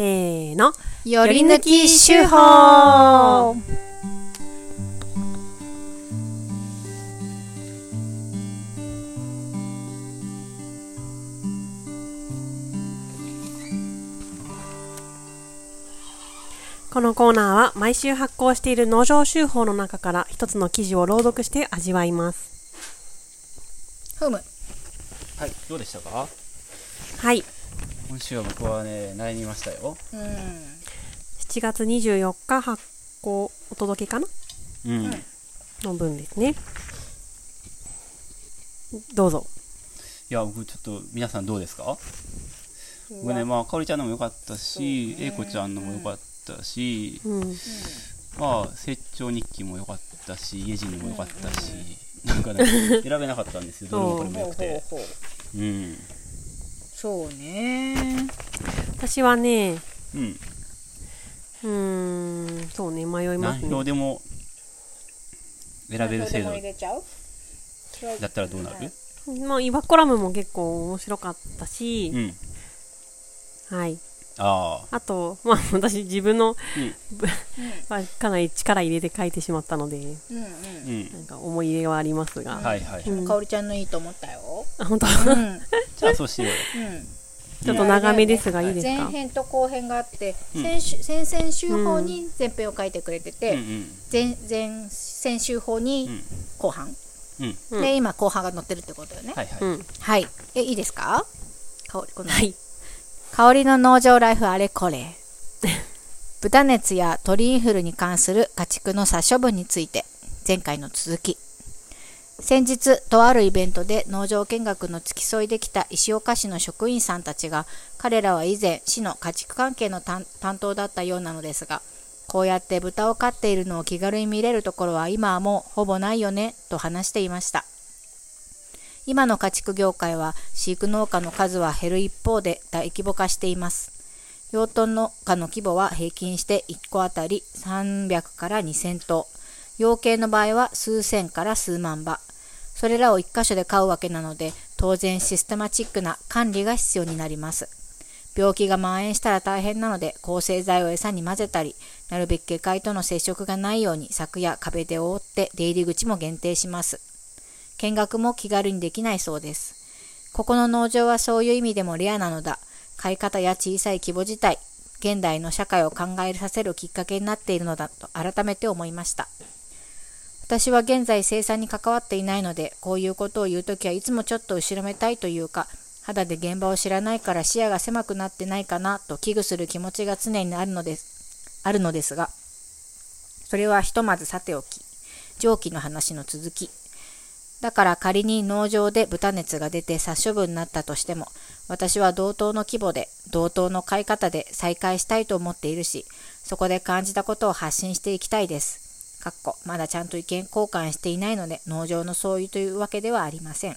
せーの。より抜き手法このコーナーは毎週発行している農場手法の中から一つの記事を朗読して味わいます。ふむ。はい、どうでしたか？はい。今週は僕はね、悩みましたよ。うん。7月24日発行お届けかな？うん。いの分ですね。どうぞ。や、僕ちょっと皆さんどうですか？僕ね、まあ、かおりちゃんのも良かったし、えいこちゃんのも良かったし、うん。まあ、成長日記も良かったし、家人のも良かったし、なんかね、選べなかったんですよ、どれもこれも良くて。うん。そうね。私はね、うん。うーん、そうね、迷いま何すね。票でも選べる制度れちゃう？だったらどうなる？まあ、イバコラムも結構面白かったしう、ん。はい。ああ。あと、まあ、私自分の、うん。まあ、かなり力入れて書いてしまったので、うんうん。うん。なんか思い入れはありますが。はいはい。うんかおりちゃんのいいと思ったよ。あ、本当？じゃあ、そうしようよ。ちょっと長めですがいいです前か編と後編があって、うん先週先々週法に前編を書いてくれてうんて、前前先週法にうん。後半、うん。うんで今後半が載ってるってことよねはいはい。うん。はいえいいですか？香りこの、はい。香りの農場ライフあれこれ。豚熱や鳥インフルに関する家畜の殺処分について前回の続き。先日とあるイベントで農場見学の付き添いできた石岡市の職員さんたちが彼らは以前市の家畜関係の担担当だったようなのですがこうやって豚を飼っているのを気軽に見れるところは今はもうほぼないよねと話していました。今の家畜業界は飼育農家の数は減る一方で大規模化しています。養豚農家の規模は平均して1個あたり300から2000頭。養鶏の場合は数千から数万羽。それらを1箇所で飼うわけなので、当然システマチックな管理が必要になります。病気が蔓延したら大変なので、抗生剤を餌に混ぜたり、なるべく下界との接触がないように柵や壁で覆って出入り口も限定します。見学も気軽にできないそうです。ここの農場はそういう意味でもレアなのだ。飼い方や小さい規模自体、現代の社会を考えさせるきっかけになっているのだと改めて思いました。私は現在生産に関わっていないので、こういうことを言うときはいつもちょっと後ろめたいというか、肌で現場を知らないから視野が狭くなってないかなと危惧する気持ちが常にあるのです、あるのですが、それはひとまずさておき、上記の話の続き、だから仮に農場で豚熱が出て殺処分になったとしても、私は同等の規模で、同等の飼い方で再開したいと思っているし、そこで感じたことを発信していきたいです。かっこまだちゃんと意見交換していないので、農場の相違というわけではありません。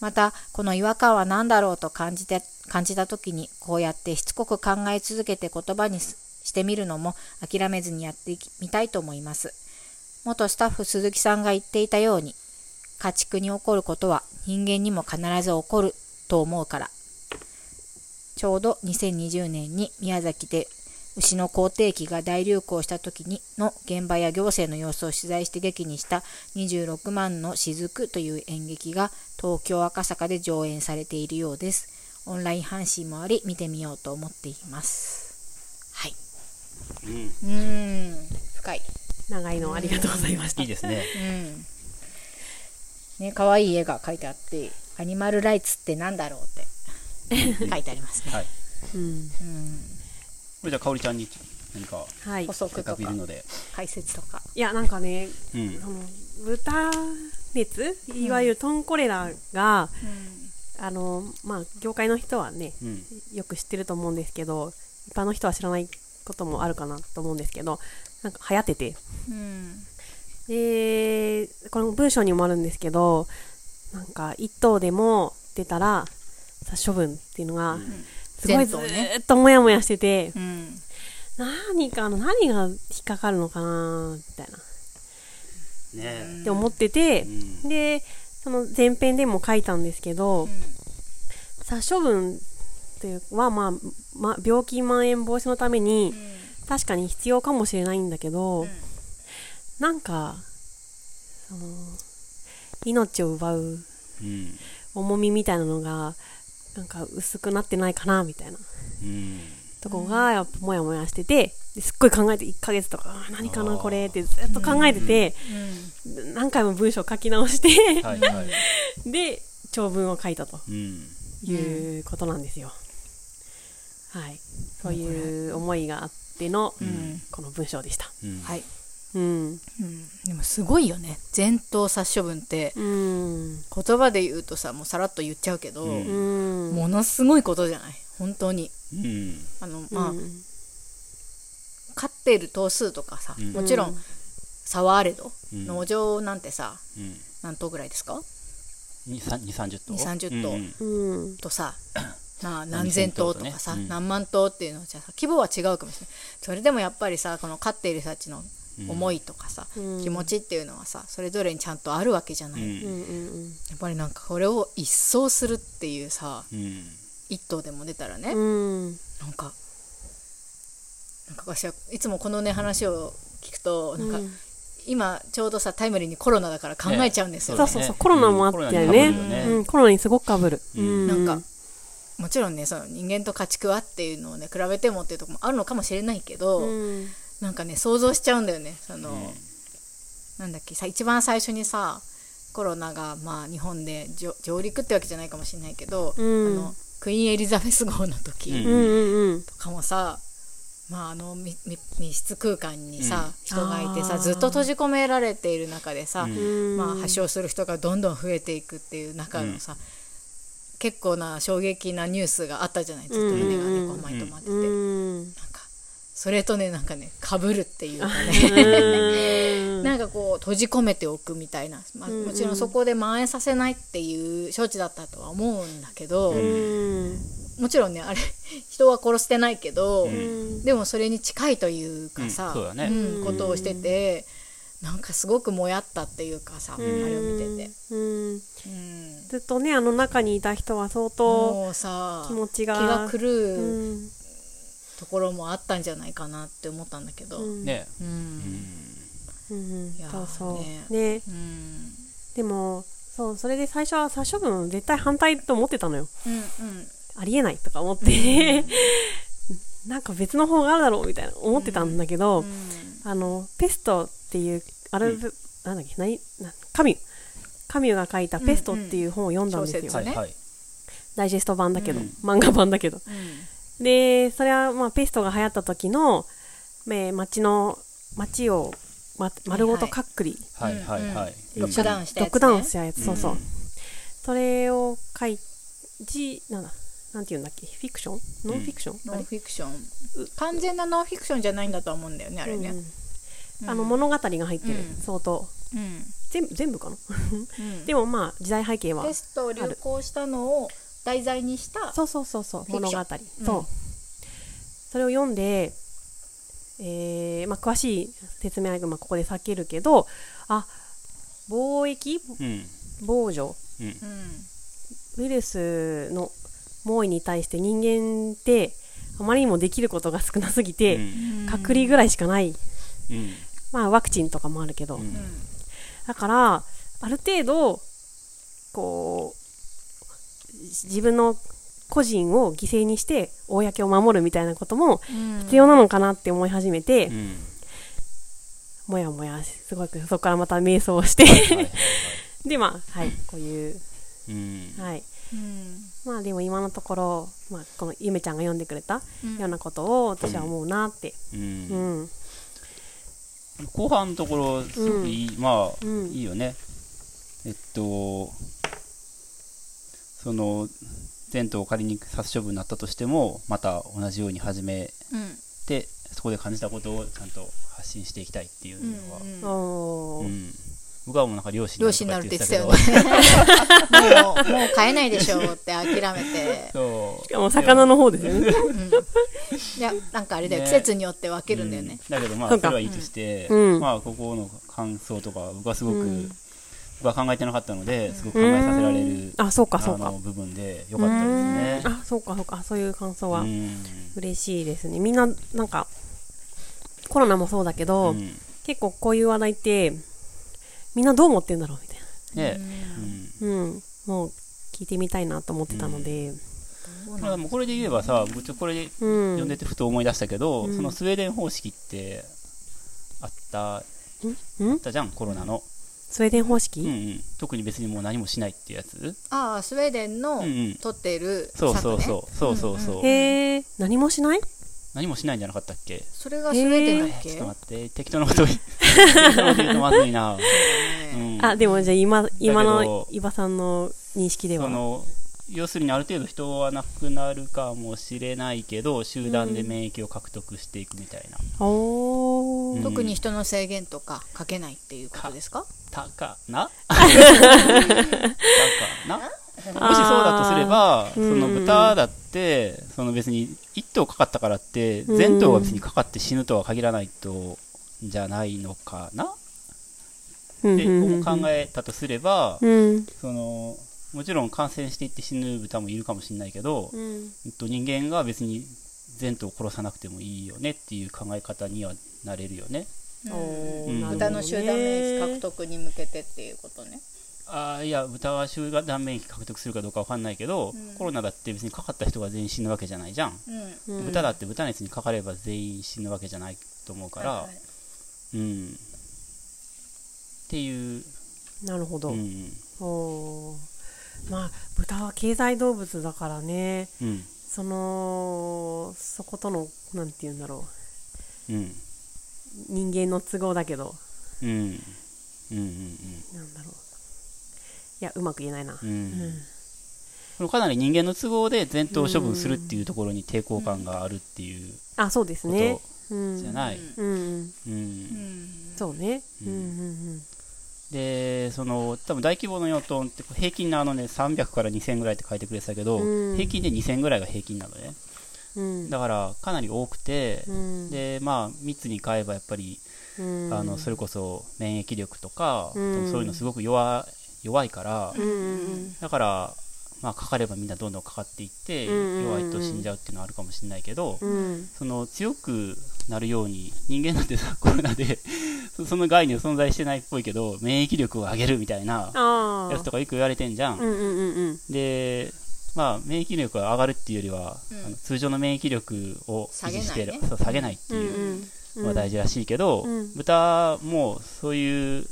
また、この違和感は何だろうと感じて感じたときに、こうやってしつこく考え続けて言葉にしてみるのも諦めずにやってみたいと思います。元スタッフ鈴木さんが言っていたように、家畜に起こることは人間にも必ず起こると思うから。ちょうど2020年に宮崎で牛の口蹄疫が大流行した時にの現場や行政の様子を取材して劇にした26万の雫という演劇が東京赤坂で上演されているようです。オンライン配信もあり見てみようと思っています。はい。うん。うーん、深い。長いのありがとうございましたいい。ですね。うん。ね、可愛い絵が描いてあって、アニマルライツってなんだろうって書いてありますね。はい。うん。うん。これじゃあ、かおりちゃんに何か、はい補。足とかくいるので。解説とか。いや、なんかね、うんそ。の豚熱いわゆるトンコレラが、あの、まあ、業界の人はね、うん。よく知ってると思うんですけど、一般の人は知らないこともあるかなと思うんですけど、なんか流行ってて。うん。で、この文章にもあるんですけど、なんか一頭でも出たら殺処分っていうのが、すごいずっともやもやしてて、うん。何かの何が引っかかるのかなみたいな。ね。って思ってて、うん。で、その前編でも書いたんですけど、殺処分っていうは、まあ、ま、病気蔓延防止のために、確かに必要かもしれないんだけど、なんかその命を奪ううん。重みみたいなのがなんか薄くなってないかなみたいな。うん。とこがやっぱモヤモヤしててですっごい考えて1ヶ月とかあ何かなこれってずっと考えてて、何回も文章書き直してはいはい。で長文を書いたとうん。いうことなんですよ、はい。そういう思いがあっての、この文章でした。うん。はい、うん。うん、でもすごいよね。前頭殺処分ってうん言葉で言うとさもうさらっと言っちゃうけど、うん。うん。ものすごいことじゃない？本当に。うん。あのまあ、うん飼っている頭数とかさ、うん。もちろん差はあれど、うん。農場なんてさうん。何頭ぐらいですか？2、30頭？2 30頭。うんうん。とさ まあ何千頭とかさ、何千頭とねうん。何万頭っていうのじゃさ規模は違うかもしれない。それでもやっぱりさこの飼っている人たちの思いとかさ、うん。気持ちっていうのはさそれぞれにちゃんとあるわけじゃない、うん。やっぱりなんかこれを一掃するっていうさうん。一頭でも出たらね、うん。なんかなんか私はいつもこのね話を聞くとなんか、うん。今ちょうどさタイムリーにコロナだから考えちゃうんですよ、そうそうそう、コロナもあったよね。うん。コロナに被るよね。うん、コロナにすごくかぶる。ううん。ん。なんかもちろんねその人間と家畜はっていうのをね比べてもっていうところもあるのかもしれないけど、うん、なんかね想像しちゃうんだよね。その、なんだっけさ一番最初にさコロナがまあ日本で上上陸ってわけじゃないかもしれないけど、うん。あのクイーンエリザベス号の時うん。うんうんうん。とかもさ、まあ、あの密室空間にさ、うん。人がいてさずっと閉じ込められている中でさ、うん。まあ、発症する人がどんどん増えていくっていう中のさ、結構な衝撃なニュースがあったじゃないずっと胸がねこう前止まってて、うん。なんかそれとねなんかねかぶるっていうかね。なんかこう閉じ込めておくみたいな、まあ、もちろんそこで蔓延させないっていう処置だったとは思うんだけど、うん。もちろんねあれ人は殺してないけど、うん。でもそれに近いというかさ、うん。そうだね。んことをしててなんかすごくもやったっていうかさ、あれを見てて、ずっとね、あの中にいた人は相当もうさ気持ちが。気が狂う。うんところもあったんじゃないかなって思ったんだけど、うん。うん。ねうん。うん。いやーそう。そう。ね。ね。でも、そう、それで最初は殺処分絶対反対と思ってたのよ。うんありえないとか思って、なんか別の方があるだろうみたいな思ってたんだけど、あの、ペストっていう、あれ、なんだっけ、何、なカミュ。カミュが書いたペストっていう本を読んだんですよ。うんうんね。はいはい。ダイジェスト版だけど、うん。漫画版だけど。うんで、それはまあペストが流行った時の、えー街の、街を、ま、丸ごとかっくり、はいはいはい。ロックダウンしたやつ、ね、ロックダウンしたやつ、そうそう。うんそれを書い、じ、なんだ、なんて言うんだっけ、フィクション？ノンフィクション、ノンフィクション。完全なノンフィクションじゃないんだとは思うんだよねあれね、うんあの物語が入ってる、うん。相当。うん。全部全部かな？うん。でもまあ時代背景はテストを流行したのを題材にしたそうそうそうそう。物語。ション。そう、うんそれを読んで、えーまあ、詳しい説明は、まあ、ここで避けるけどあ貿易うん。防除。うん。うん。ウイルスの猛威に対して人間ってあまりにもできることが少なすぎて、うん。隔離ぐらいしかない、うん。まあ、ワクチンとかもあるけど、うん。だからある程度こう自分の個人を犠牲にして公を守るみたいなことも必要なのかなって思い始めて、うん。もやもやすごくそこからまた瞑想して。でまあはいこういううん。はい。うん。まあでも今のところ、まあ、このゆめちゃんが読んでくれたうん。ようなことを私は思うなって。ううん。ん後半のところすごくいい、まあ、うん。いいよね。えっとその前途を仮に殺処分になったとしてもまた同じように始めうん。てそこで感じたことをちゃんと発信していきたいっていうのは、うんうん僕はもうなんか漁師になるって言ってたよ もうもう買えないでしょうって諦めて。そう。しかも魚の方ですよね。いやなんかあれだよ、ね。季節によって分けるんだよね、うん。だけどまあそれはいいとして、うん。まあここの感想とか僕はすごく、うん。僕は考えてなかったのですごく考えさせられるあそうかそうか。部分で良かったですね。あそうかそうか。そういう感想はうん。嬉しいですね。みんななんかコロナもそうだけど、うん。結構こういう話題ってみんなどう思ってんだろうみたいね。うん。なうん。もう聞いてみたいなと思ってたので。だからもうこれで言えばさ僕ちょっとこれうん。読んでてふと思い出したけど、うん。そのスウェーデン方式ってあったあん？ったじゃんコロナの、スウェーデン方式、うんうん、特に別にもう何もしないっていうやつ？ああスウェーデンのうんうん。撮っているそうそうう。そうそうそう。そう、へえ何もしない？何もしないんじゃなかったっけ？それがスウェーデンだっけ？ちょっと待って。適当なこと言う。適当なことまずいな、うん、あでもじゃあ今今のど伊庭さんの認識では。その要するにある程度人は亡くなるかもしれないけど集団で免疫を獲得していくみたいな、おー。うん。特に人の制限とかかけないっていうことですか？たかな？たかな？もしそうだとすれば、その豚だって、その別に1頭かかったからって、全頭が別にかかって死ぬとは限らないと、じゃないのかな？うんってう考えたとすれば、うん。その、もちろん感染していって死ぬ豚もいるかもしれないけど、うん。うんと人間が別に全頭殺さなくてもいいよねっていう考え方にはなれるよね。うん。豚の集団免疫獲得に向けてっていうことね。あーいや、豚は集団免疫獲得するかどうかわかんないけど、うん。コロナだって別にかかった人が全員死ぬわけじゃないじゃん。うん。うん豚だって豚熱にかかれば全員死ぬわけじゃないと思うから、はいはい。うん。っていう、なるほど、うん。まあ豚は経済動物だからねうん。そのそことのなんて言うんだろうん。う人間の都合だけどうん。うん。うん。なんだろういやうまく言えないな、うん。かなり人間の都合で全頭処分するっていうところに抵抗感があるっていうあそうですこねじゃない。うんうんうんうんそうねううんんうんで、その、多分大規模の養豚って平均のあのね、300から2000ぐらいって書いてくれてたけど、うん。平均で2000ぐらいが平均なのね。うん。だから、かなり多くて、うん。で、まあ、密に買えばやっぱり、うん。あの、それこそ免疫力とか、うん。そういうのすごく弱弱いから、だから、まあ、かかればみんなどんどんかかっていって、うん弱いと死んじゃうっていうのはあるかもしれないけど、うん。その強くなるように、人間なんてさ、コロナで、そその概念存在してないっぽいけど、免疫力を上げるみたいなやつとかよく言われてんじゃん。うんうんうんうん。で、まあ、免疫力が上がるっていうよりは、うん。あの通常の免疫力を維持してる。下げないね。そう下げないってうんいううん。のは大事らしいけど、うん。豚もそういう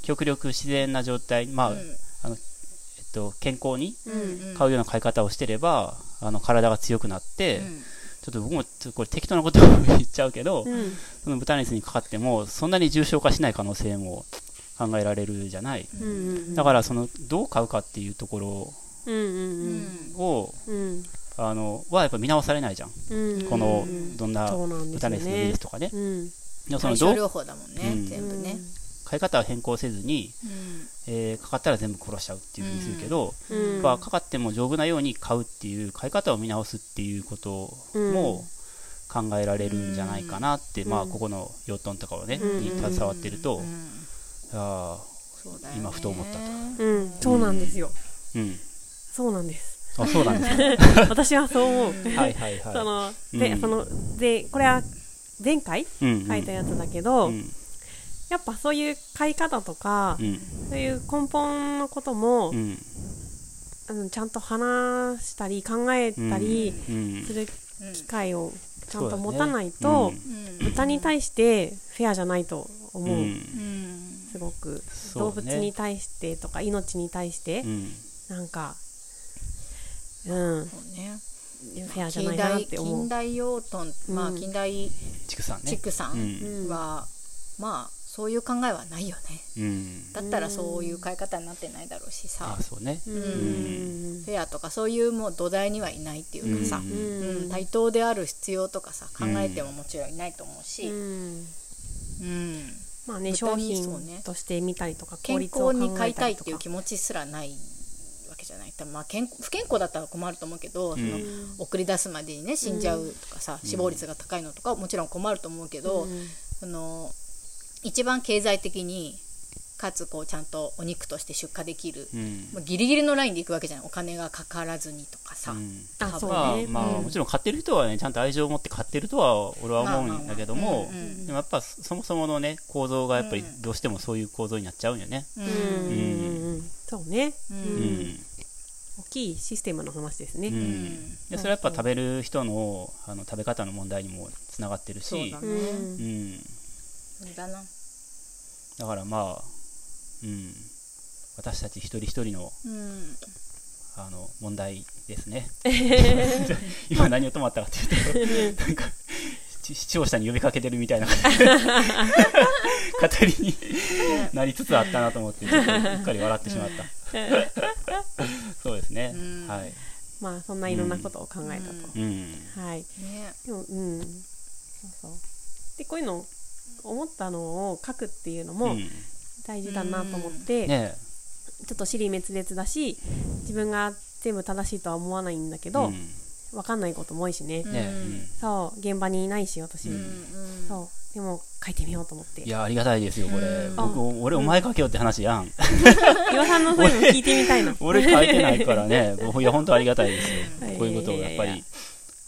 極力自然な状態、まあ、うん。あの、えっと、健康にうん飼うような飼い方をしてれば、あの、体が強くなって、うん。ちょっと僕もちょっとこれ適当なことを言っちゃうけど、うん。その豚熱にかかっても、そんなに重症化しない可能性も考えられるじゃない。うんうんだから、その、どう飼うかっていうところうんうんを、うん。あの、はやっぱ見直されないじゃん。うんこのうん、どんなそうなんですよね。豚熱のウイルスとかね。うん。その、どう、療法だもんね、うん。全部ね、飼い方を変更せずに、うん。えーかかったら全部殺しちゃうっていうふうにするけど、うん。やっぱかかっても丈夫なように飼うっていう、飼い方を見直すっていうことも考えられるんじゃないかなって、まあ、ここの養豚とかをね、うん。に携わってると、うん。あそうだよね。今ふと思ったと。うん。そうなんですよ。ーうん。そうなんです。あ、そうなんですね。私はそう思う。はいはいはい。そのでうん。そのでこれは前回うんうん。書いたやつだけどうんやっぱそういう飼い方とかうん。そういう根本のこともうん。うんちゃんと話したり考えたりうん。するうん機会をちゃんと持たないとうん。豚に対してフェアじゃないと思う、すごく、動物に対してとか命に対して、うん。なんかうん。そうね。フェアじゃな近いなっ代て思う。近代養豚、まあうん。近代畜産ね。畜産うん。は、まあそういう考えはないよね。うん。だったらそういう飼い方になってないだろうしさ。あ、そうね。ううん。んフェアとかそういうもう土台にはいないっていうかさ、うん。うん。対等である必要とかさ考えてももちろんいないと思うし、ううん。んまあね豚商品として見たりとか効健率を考康に飼いたいっていう気持ちすらないわけじゃない。多分まあ健不健康だったら困ると思うけど、そのうん送り出すまでにね死んじゃうとかさ、死亡率が高いのとかもちろん困ると思うけど、うん。その一番経済的にかつこうちゃんとお肉として出荷できる、うん。もうギリギリのラインでいくわけじゃないお金がかからずにとかさ、うん。あそうまあねまあ、うん。もちろん買ってる人はねちゃんと愛情を持って買ってるとは俺は思うんだけども、でもやっぱそもそものね構造がやっぱりどうしてもそういう構造になっちゃうんよね。ううん。んうん。うん。そうね。ううん。ん、大きいシステムの話ですね。うん。でそれはやっぱ食べる人のあの食べ方の問題にもつながってるし。うそうだね。んうん、だな。だからまあ、うん、私たち一人一人のうん。あの問題ですね。今何を止まったかっていうと なんか視視聴者に呼びかけてるみたいな 語りになりつつあったなと思ってちょっとうっかり笑ってしまった。そうですね、うん。はい、まあそんないろんなことを考えたと、うん、はい。ねでもうん。そうそう。でこういうの思ったのを書くっていうのもうん。大事だなと思って、ねちょっと尻滅裂だし自分が全部正しいとは思わないんだけど、うん。わかんないことも多いしね、うんねうん。そう。現場にいないし私、うんうんそう。でも書いてみようと思って。いやありがたいですよこれ、うん。僕俺お前書けよって話やん、岩さんのそういうの聞いてみたいな。俺書いてないからね。いや本当ありがたいですよ。はい。こういうことをやっぱいやいやいり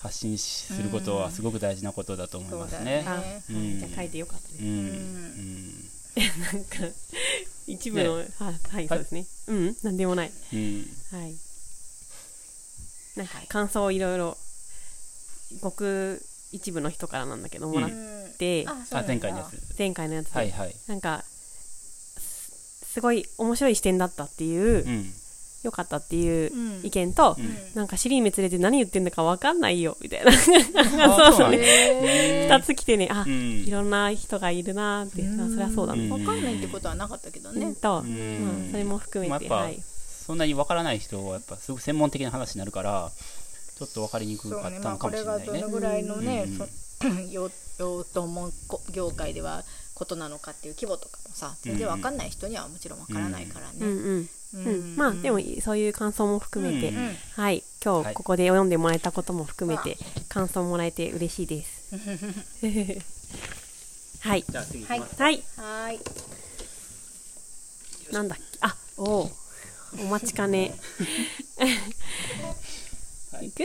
発信しすることはすごく大事なことだと思いますね。うん。じゃあ書いてよかったですうん。うん。なんか一部の、ははいそうですね。うん。なんでもない。うん。はい。なんか感想をいろいろごく一部の人からなんだけどもらっうん。て、うなん。だあ前回のやつ。前回のやつで、はいはい。なんかすすごい面白い視点だったっていう、うんよかったっていううん。意見と、うん。なんか尻滅裂で何言ってんだかわかんないよみたいな。あそうなんだへ二つ来てね。あ、うん。いろんな人がいるなーって、あそりゃそうだうん。ね、ーわかんないってことはなかったけどうん。ねと、ん。まあ、それも含めて、まあはい、そんなにわからない人はやっぱすごく専門的な話になるからちょっとわかりにくかったのかねまあこれもしれないね。がどのぐらいのねうん。そ養養豚門業界ではことなのかっていう規模とかもさ全然わかんない人にはもちろんわからないからね。うんうん。ううん、まあでもそういう感想も含めて、うんうん。はい。今はい。日ここで読んでもらえたことも含めて感想もらえて嬉しいです。はい。じゃあ次行はいきます。はい。はーい。なんだっけ？あおおお待ちかね。はい。いく？